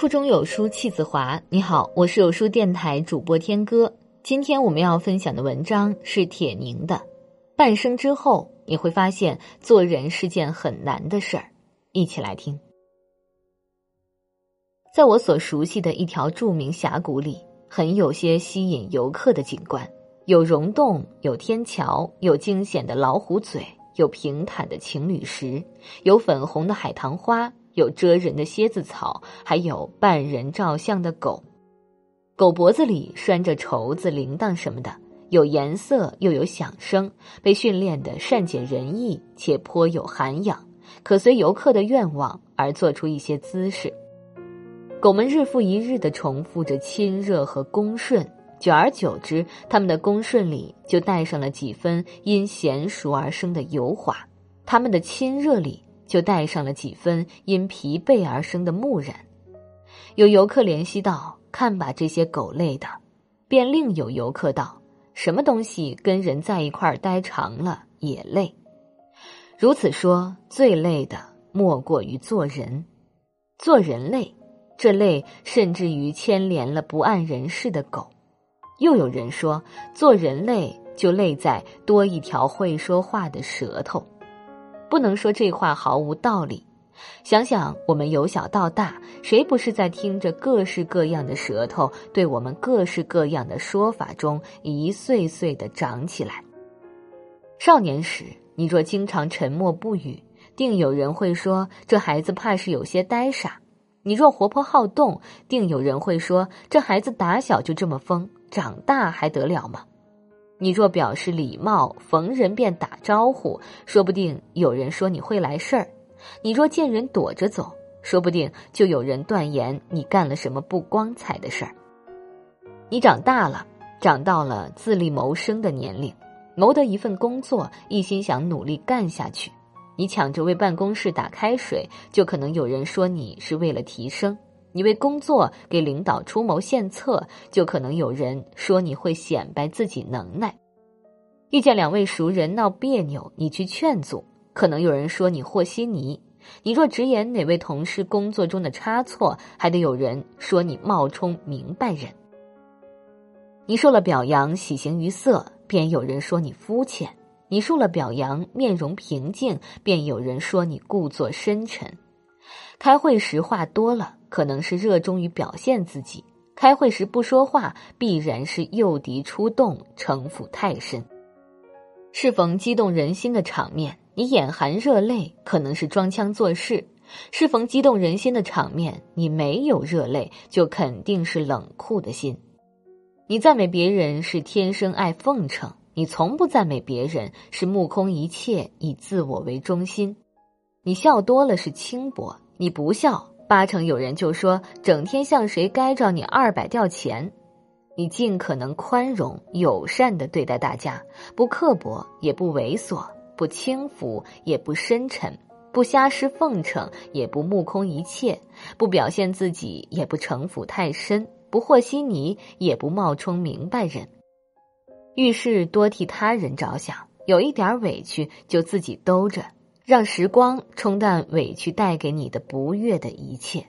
腹中有书气自华。你好，我是有书电台主播天歌。今天我们要分享的文章是铁凝的《半生之后》，你会发现做人是件很难的事儿。一起来听。在我所熟悉的一条著名峡谷里，很有些吸引游客的景观：有溶洞，有天桥，有惊险的老虎嘴，有平坦的情侣石，有粉红的海棠花。有蜇人的蝎子草，还有半人照相的狗，狗脖子里拴着绸子、铃铛什么的，有颜色又有响声，被训练的善解人意且颇有涵养，可随游客的愿望而做出一些姿势。狗们日复一日的重复着亲热和恭顺，久而久之，它们的恭顺里就带上了几分因娴熟而生的油滑，它们的亲热里。就带上了几分因疲惫而生的木然。有游客怜惜道：“看把这些狗累的。”便另有游客道：“什么东西跟人在一块儿待长了也累。”如此说，最累的莫过于做人。做人累，这累甚至于牵连了不谙人事的狗。又有人说，做人累就累在多一条会说话的舌头。不能说这话毫无道理。想想我们由小到大，谁不是在听着各式各样的舌头对我们各式各样的说法中一岁岁的长起来？少年时，你若经常沉默不语，定有人会说这孩子怕是有些呆傻；你若活泼好动，定有人会说这孩子打小就这么疯，长大还得了吗？你若表示礼貌，逢人便打招呼，说不定有人说你会来事儿；你若见人躲着走，说不定就有人断言你干了什么不光彩的事儿。你长大了，长到了自立谋生的年龄，谋得一份工作，一心想努力干下去。你抢着为办公室打开水，就可能有人说你是为了提升。你为工作给领导出谋献策，就可能有人说你会显摆自己能耐；遇见两位熟人闹别扭，你去劝阻，可能有人说你和稀泥；你若直言哪位同事工作中的差错，还得有人说你冒充明白人。你受了表扬，喜形于色，便有人说你肤浅；你受了表扬，面容平静，便有人说你故作深沉。开会时话多了。可能是热衷于表现自己，开会时不说话，必然是诱敌出动，城府太深。适逢激动人心的场面，你眼含热泪，可能是装腔作势；适逢激动人心的场面，你没有热泪，就肯定是冷酷的心。你赞美别人是天生爱奉承，你从不赞美别人是目空一切，以自我为中心。你笑多了是轻薄，你不笑。八成有人就说，整天向谁该着你二百吊钱，你尽可能宽容友善的对待大家，不刻薄也不猥琐，不轻浮也不深沉，不瞎施奉承也不目空一切，不表现自己也不城府太深，不和稀泥也不冒充明白人，遇事多替他人着想，有一点委屈就自己兜着。让时光冲淡委屈带给你的不悦的一切。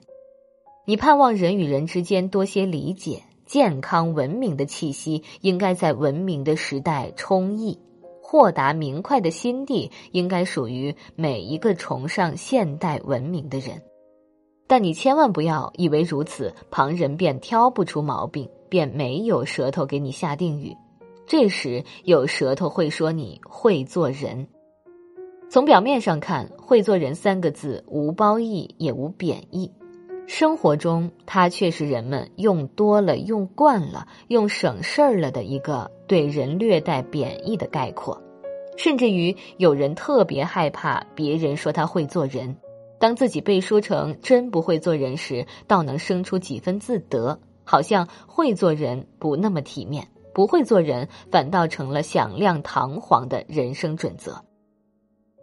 你盼望人与人之间多些理解，健康文明的气息应该在文明的时代充溢，豁达明快的心地应该属于每一个崇尚现代文明的人。但你千万不要以为如此，旁人便挑不出毛病，便没有舌头给你下定语。这时有舌头会说你会做人。从表面上看，“会做人”三个字无褒义也无贬义，生活中它却是人们用多了、用惯了、用省事儿了的一个对人略带贬义的概括。甚至于有人特别害怕别人说他会做人，当自己被说成真不会做人时，倒能生出几分自得，好像会做人不那么体面，不会做人反倒成了响亮堂皇的人生准则。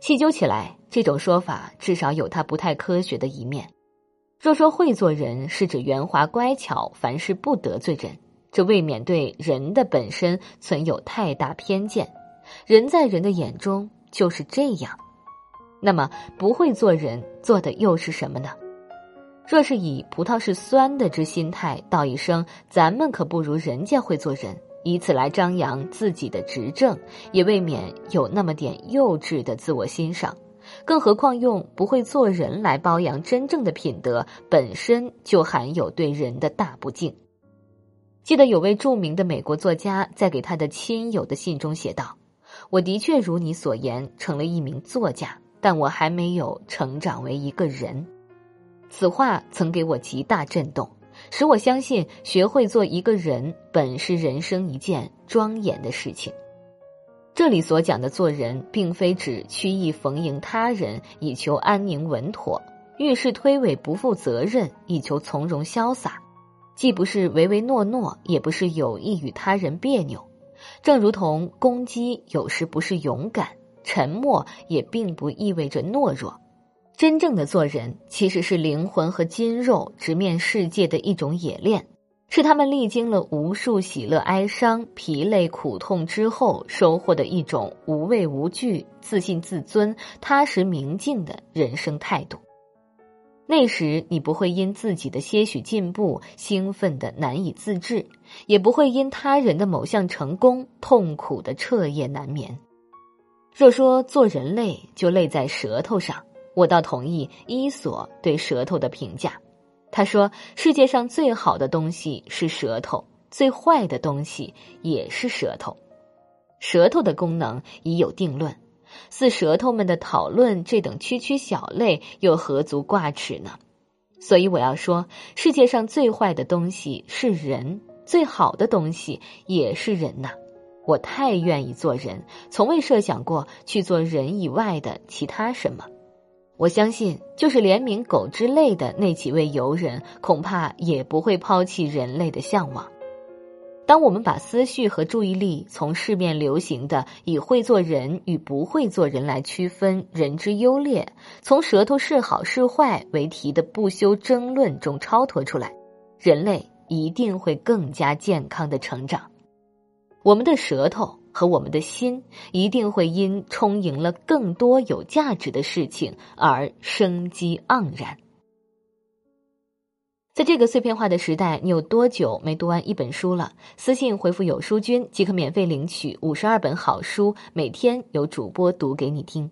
细究起来，这种说法至少有它不太科学的一面。若说会做人是指圆滑乖巧，凡事不得罪人，这未免对人的本身存有太大偏见。人在人的眼中就是这样。那么，不会做人做的又是什么呢？若是以葡萄是酸的之心态道一声“咱们可不如人家会做人”，以此来张扬自己的执政，也未免有那么点幼稚的自我欣赏。更何况用不会做人来包养真正的品德，本身就含有对人的大不敬。记得有位著名的美国作家在给他的亲友的信中写道：“我的确如你所言，成了一名作家，但我还没有成长为一个人。”此话曾给我极大震动，使我相信学会做一个人本是人生一件庄严的事情。这里所讲的做人，并非指曲意逢迎他人以求安宁稳妥，遇事推诿不负责任以求从容潇洒，既不是唯唯诺诺，也不是有意与他人别扭。正如同攻击有时不是勇敢，沉默也并不意味着懦弱。真正的做人，其实是灵魂和筋肉直面世界的一种冶炼。是他们历经了无数喜乐哀伤、疲累苦痛之后，收获的一种无畏无惧、自信自尊、踏实明净的人生态度。那时，你不会因自己的些许进步兴奋的难以自制，也不会因他人的某项成功痛苦的彻夜难眠。若说做人累，就累在舌头上，我倒同意伊索对舌头的评价。他说：“世界上最好的东西是舌头，最坏的东西也是舌头。舌头的功能已有定论，似舌头们的讨论这等区区小类，又何足挂齿呢？所以我要说，世界上最坏的东西是人，最好的东西也是人呐！我太愿意做人，从未设想过去做人以外的其他什么。”我相信，就是怜悯狗之类的那几位游人，恐怕也不会抛弃人类的向往。当我们把思绪和注意力从市面流行的以会做人与不会做人来区分人之优劣，从舌头是好是坏为题的不休争论中超脱出来，人类一定会更加健康的成长。我们的舌头。和我们的心一定会因充盈了更多有价值的事情而生机盎然。在这个碎片化的时代，你有多久没读完一本书了？私信回复“有书君”即可免费领取五十二本好书，每天有主播读给你听。